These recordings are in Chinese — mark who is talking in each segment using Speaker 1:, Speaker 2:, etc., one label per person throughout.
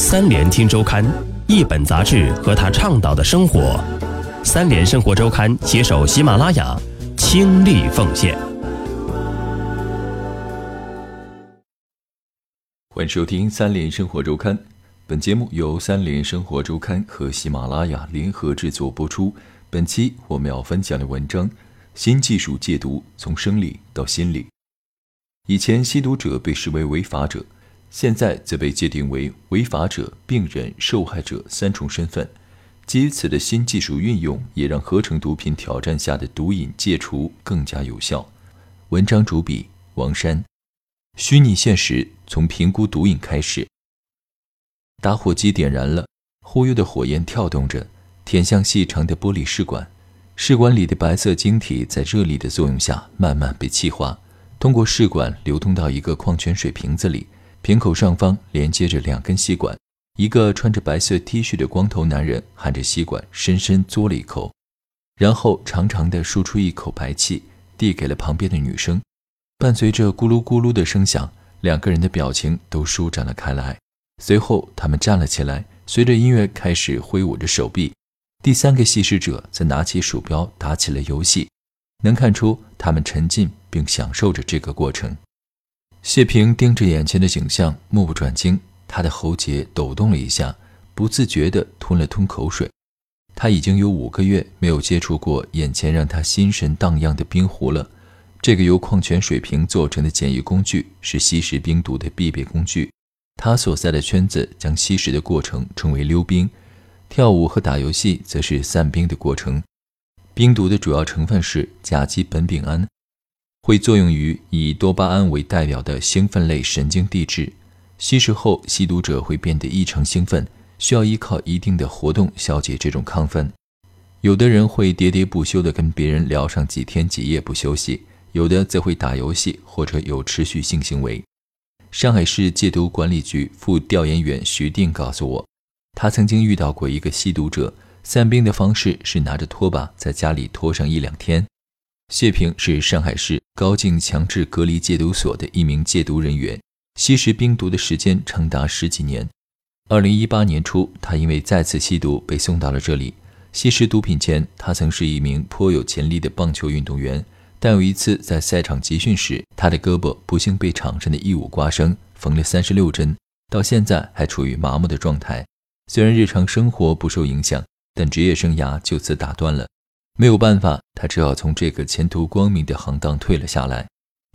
Speaker 1: 三联听周刊，一本杂志和他倡导的生活。三联生活周刊携手喜马拉雅，倾力奉献。
Speaker 2: 欢迎收听三联生活周刊。本节目由三联生活周刊和喜马拉雅联合制作播出。本期我们要分享的文章：新技术戒毒从生理到心理。以前吸毒者被视为违法者，现在则被界定为违法者、病人、受害者三重身份。基于此的新技术运用，也让合成毒品挑战下的毒瘾戒除更加有效。文章主笔王山。虚拟现实从评估毒瘾开始。打火机点燃了，忽悠的火焰跳动着，舔向细长的玻璃试管。试管里的白色晶体在热力的作用下慢慢被气化，通过试管流通到一个矿泉水瓶子里。瓶口上方连接着两根吸管。一个穿着白色 T 恤的光头男人含着吸管，深深嘬了一口，然后长长的输出一口白气，递给了旁边的女生。伴随着咕噜咕噜的声响，两个人的表情都舒展了开来。随后，他们站了起来，随着音乐开始挥舞着手臂。第三个吸食者则拿起鼠标打起了游戏，能看出他们沉浸并享受着这个过程。谢平盯着眼前的景象，目不转睛，他的喉结抖动了一下，不自觉地吞了吞口水。他已经有五个月没有接触过眼前让他心神荡漾的冰壶了。这个由矿泉水瓶做成的简易工具是吸食冰毒的必备工具。他所在的圈子将吸食的过程称为溜冰，跳舞和打游戏则是散冰的过程。冰毒的主要成分是甲基苯丙胺，会作用于以多巴胺为代表的兴奋类神经递质。吸食后，吸毒者会变得异常兴奋，需要依靠一定的活动消解这种亢奋。有的人会喋喋不休地跟别人聊上几天几夜不休息，有的则会打游戏或者有持续性行为。上海市戒毒管理局副调研员徐定告诉我，他曾经遇到过一个吸毒者，散兵的方式是拿着拖把在家里拖上一两天。谢平是上海市高静强制隔离戒毒所的一名戒毒人员，吸食冰毒的时间长达十几年。二零一八年初，他因为再次吸毒被送到了这里。吸食毒品前，他曾是一名颇有潜力的棒球运动员。但有一次在赛场集训时，他的胳膊不幸被场上的异物刮伤，缝了三十六针，到现在还处于麻木的状态。虽然日常生活不受影响，但职业生涯就此打断了。没有办法，他只好从这个前途光明的行当退了下来。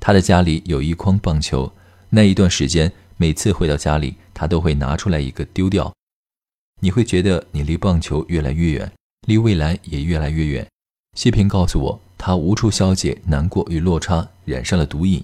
Speaker 2: 他的家里有一筐棒球，那一段时间，每次回到家里，他都会拿出来一个丢掉。你会觉得你离棒球越来越远，离未来也越来越远。谢平告诉我。他无处消解难过与落差，染上了毒瘾。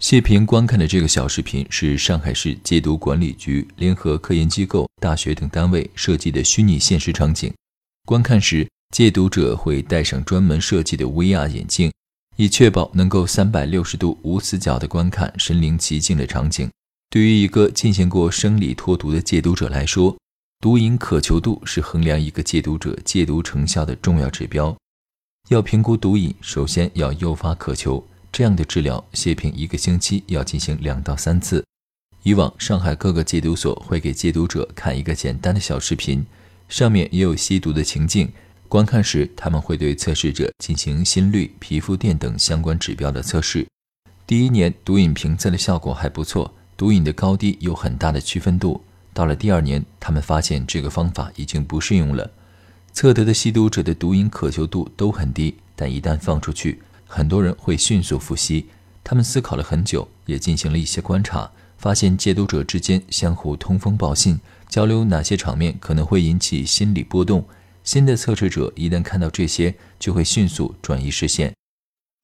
Speaker 2: 谢平观看的这个小视频是上海市戒毒管理局联合科研机构、大学等单位设计的虚拟现实场景。观看时，戒毒者会戴上专门设计的 VR 眼镜，以确保能够三百六十度无死角地观看身临其境的场景。对于一个进行过生理脱毒的戒毒者来说，毒瘾渴求度是衡量一个戒毒者戒毒成效的重要指标。要评估毒瘾，首先要诱发渴求。这样的治疗，谢平一个星期要进行两到三次。以往上海各个戒毒所会给戒毒者看一个简单的小视频，上面也有吸毒的情境。观看时，他们会对测试者进行心率、皮肤电等相关指标的测试。第一年毒瘾评测的效果还不错，毒瘾的高低有很大的区分度。到了第二年，他们发现这个方法已经不适用了。测得的吸毒者的毒瘾渴求度都很低，但一旦放出去，很多人会迅速复吸。他们思考了很久，也进行了一些观察，发现戒毒者之间相互通风报信，交流哪些场面可能会引起心理波动。新的测试者一旦看到这些，就会迅速转移视线。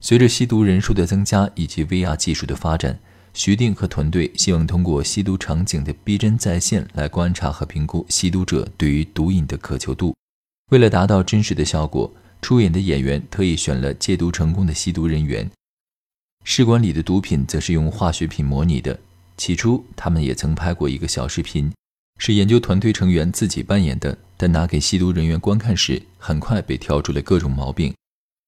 Speaker 2: 随着吸毒人数的增加以及 VR 技术的发展，徐定和团队希望通过吸毒场景的逼真再现来观察和评估吸毒者对于毒瘾的渴求度。为了达到真实的效果，出演的演员特意选了戒毒成功的吸毒人员。试管里的毒品则是用化学品模拟的。起初，他们也曾拍过一个小视频，是研究团队成员自己扮演的，但拿给吸毒人员观看时，很快被挑出了各种毛病。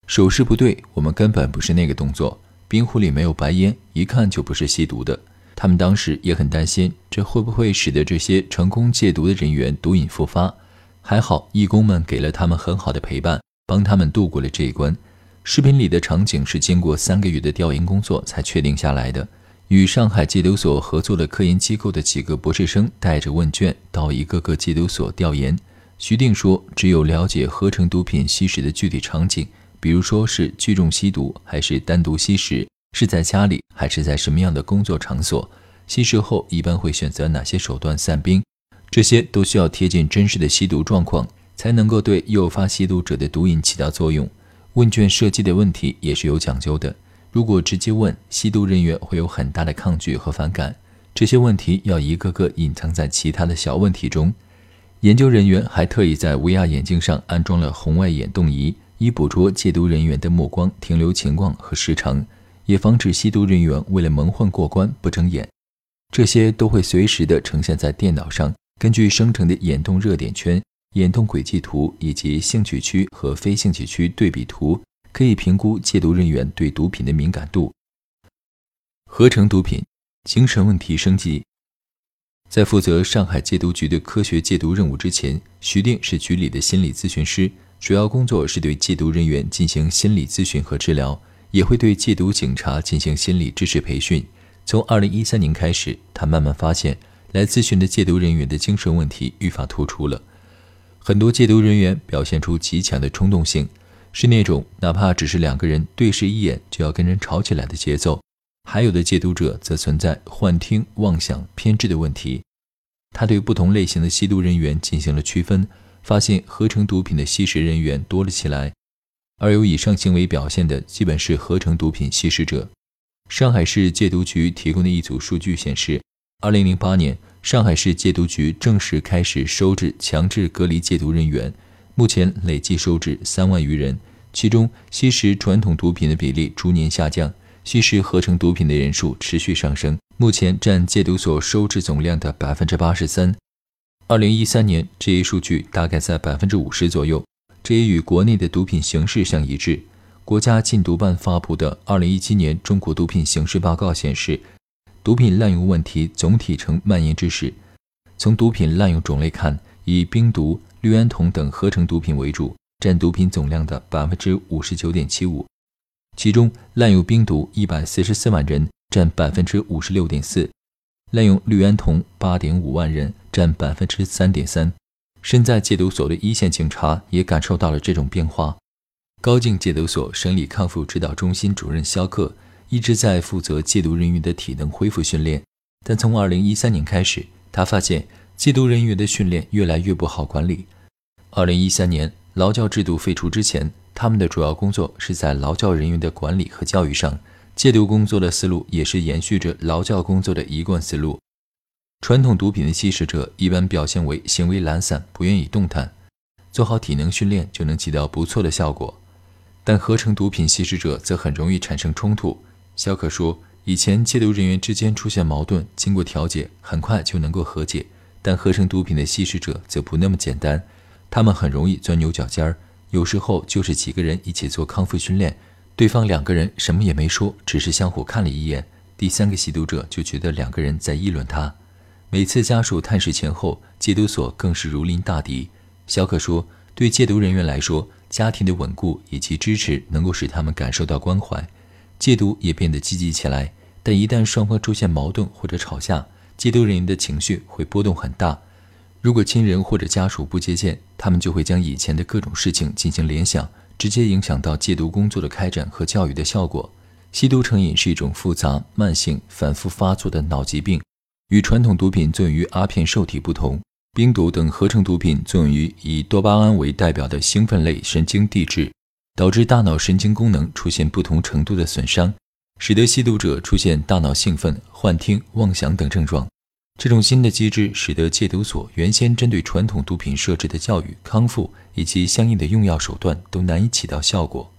Speaker 2: 手势不对，我们根本不是那个动作。冰壶里没有白烟，一看就不是吸毒的。他们当时也很担心，这会不会使得这些成功戒毒的人员毒瘾复发？还好，义工们给了他们很好的陪伴，帮他们度过了这一关。视频里的场景是经过三个月的调研工作才确定下来的。与上海戒毒所合作的科研机构的几个博士生带着问卷到一个个戒毒所调研。徐定说：“只有了解合成毒品吸食的具体场景，比如说是聚众吸毒还是单独吸食，是在家里还是在什么样的工作场所，吸食后一般会选择哪些手段散兵，这些都需要贴近真实的吸毒状况，才能够对诱发吸毒者的毒瘾起到作用。问卷设计的问题也是有讲究的，如果直接问，吸毒人员会有很大的抗拒和反感，这些问题要一个个隐藏在其他的小问题中。”研究人员还特意在 VR 眼镜上安装了红外眼动仪，以捕捉戒毒人员的目光停留情况和时长，也防止吸毒人员为了蒙混过关不睁眼。这些都会随时的呈现在电脑上，根据生成的眼动热点圈、眼动轨迹图以及兴趣区和非兴趣区对比图，可以评估戒毒人员对毒品的敏感度。合成毒品，精神问题升级。在负责上海戒毒局的科学戒毒任务之前，徐定是局里的心理咨询师，主要工作是对戒毒人员进行心理咨询和治疗，也会对戒毒警察进行心理知识培训。从2013年开始，他慢慢发现，来咨询的戒毒人员的精神问题愈发突出了。很多戒毒人员表现出极强的冲动性，是那种哪怕只是两个人对视一眼就要跟人吵起来的节奏。还有的戒毒者则存在幻听、妄想、偏执的问题。他对不同类型的吸毒人员进行了区分，发现合成毒品的吸食人员多了起来，而有以上行为表现的，基本是合成毒品吸食者。上海市戒毒局提供的一组数据显示，2008年，上海市戒毒局正式开始收治强制隔离戒毒人员，目前累计收治三万余人，其中吸食传统毒品的比例逐年下降。吸食合成毒品的人数持续上升，目前占戒毒所收治总量的百分之八十三。二零一三年这一数据大概在百分之五十左右，这也与国内的毒品形势相一致。国家禁毒办发布的《二零一七年中国毒品形势报告》显示，毒品滥用问题总体呈蔓延之势。从毒品滥用种类看，以冰毒、氯胺酮等合成毒品为主，占毒品总量的百分之五十九点七五。其中滥用冰毒一百四十四万人，占百分之五十六点四；滥用氯胺酮八点五万人，占百分之三点三。身在戒毒所的一线警察也感受到了这种变化。高静戒毒所生理康复指导中心主任肖克一直在负责戒毒人员的体能恢复训练，但从二零一三年开始，他发现戒毒人员的训练越来越不好管理。二零一三年劳教制度废除之前。他们的主要工作是在劳教人员的管理和教育上，戒毒工作的思路也是延续着劳教工作的一贯思路。传统毒品的吸食者一般表现为行为懒散，不愿意动弹，做好体能训练就能起到不错的效果。但合成毒品吸食者则很容易产生冲突。肖可说，以前戒毒人员之间出现矛盾，经过调解很快就能够和解，但合成毒品的吸食者则不那么简单，他们很容易钻牛角尖儿。有时候就是几个人一起做康复训练，对方两个人什么也没说，只是相互看了一眼，第三个吸毒者就觉得两个人在议论他。每次家属探视前后，戒毒所更是如临大敌。小可说，对戒毒人员来说，家庭的稳固以及支持能够使他们感受到关怀，戒毒也变得积极起来。但一旦双方出现矛盾或者吵架，戒毒人员的情绪会波动很大。如果亲人或者家属不接见，他们就会将以前的各种事情进行联想，直接影响到戒毒工作的开展和教育的效果。吸毒成瘾是一种复杂、慢性、反复发作的脑疾病，与传统毒品作用于阿片受体不同。冰毒等合成毒品作用于以多巴胺为代表的兴奋类神经递质，导致大脑神经功能出现不同程度的损伤，使得吸毒者出现大脑兴奋、幻听、妄想等症状。这种新的机制使得戒毒所原先针对传统毒品设置的教育、康复以及相应的用药手段都难以起到效果。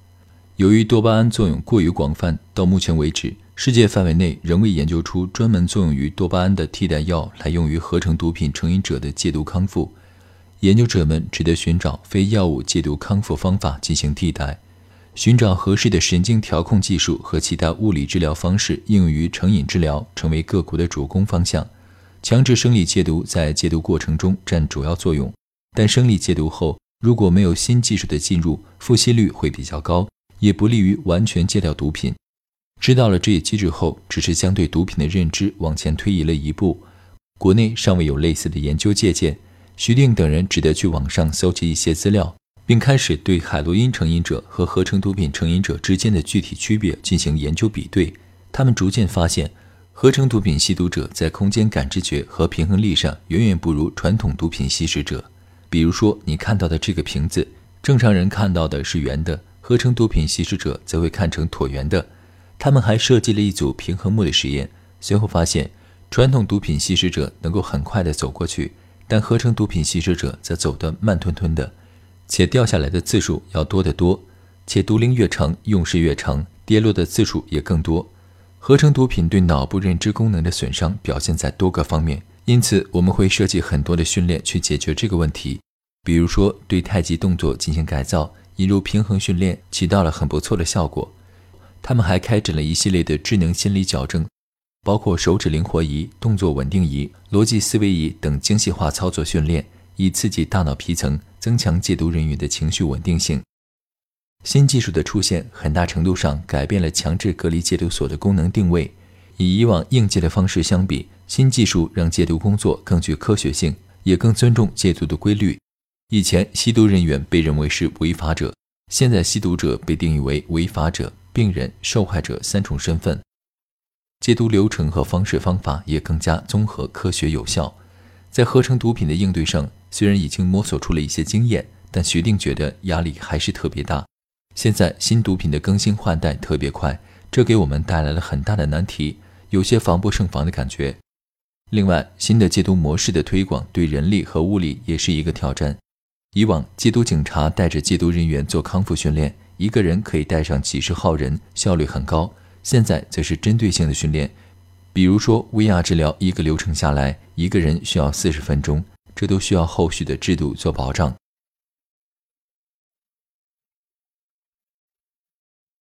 Speaker 2: 由于多巴胺作用过于广泛，到目前为止，世界范围内仍未研究出专门作用于多巴胺的替代药来用于合成毒品成瘾者的戒毒康复。研究者们只得寻找非药物戒毒康复方法进行替代。寻找合适的神经调控技术和其他物理治疗方式应用于成瘾治疗，成为各国的主攻方向。强制生理戒毒在戒毒过程中占主要作用，但生理戒毒后如果没有新技术的进入，复吸率会比较高，也不利于完全戒掉毒品。知道了这一机制后，只是将对毒品的认知往前推移了一步。国内尚未有类似的研究借鉴，徐定等人只得去网上搜集一些资料，并开始对海洛因成瘾者和合成毒品成瘾者之间的具体区别进行研究比对。他们逐渐发现，合成毒品吸毒者在空间感知觉和平衡力上远远不如传统毒品吸食者。比如说，你看到的这个瓶子，正常人看到的是圆的，合成毒品吸食者则会看成椭圆的。他们还设计了一组平衡木的实验，随后发现，传统毒品吸食者能够很快地走过去，但合成毒品吸食者则走得慢吞吞的，且掉下来的次数要多得多，且毒龄越长，用时越长，跌落的次数也更多。合成毒品对脑部认知功能的损伤表现在多个方面，因此我们会设计很多的训练去解决这个问题，比如说对太极动作进行改造，引入平衡训练，起到了很不错的效果。他们还开展了一系列的智能心理矫正，包括手指灵活仪、动作稳定仪、逻辑思维仪等精细化操作训练，以刺激大脑皮层，增强戒毒人员的情绪稳定性。新技术的出现，很大程度上改变了强制隔离戒毒所的功能定位。与以往应戒的方式相比，新技术让戒毒工作更具科学性，也更尊重戒毒的规律。以前，吸毒人员被认为是违法者，现在吸毒者被定义为违法者。病人、受害者三重身份，戒毒流程和方式方法也更加综合、科学、有效。在合成毒品的应对上，虽然已经摸索出了一些经验，但徐定觉得压力还是特别大。现在新毒品的更新换代特别快，这给我们带来了很大的难题，有些防不胜防的感觉。另外，新的戒毒模式的推广对人力和物力也是一个挑战。以往戒毒警察带着戒毒人员做康复训练。一个人可以带上几十号人，效率很高。现在则是针对性的训练，比如说 VR 治疗，一个流程下来，一个人需要四十分钟，这都需要后续的制度做保障。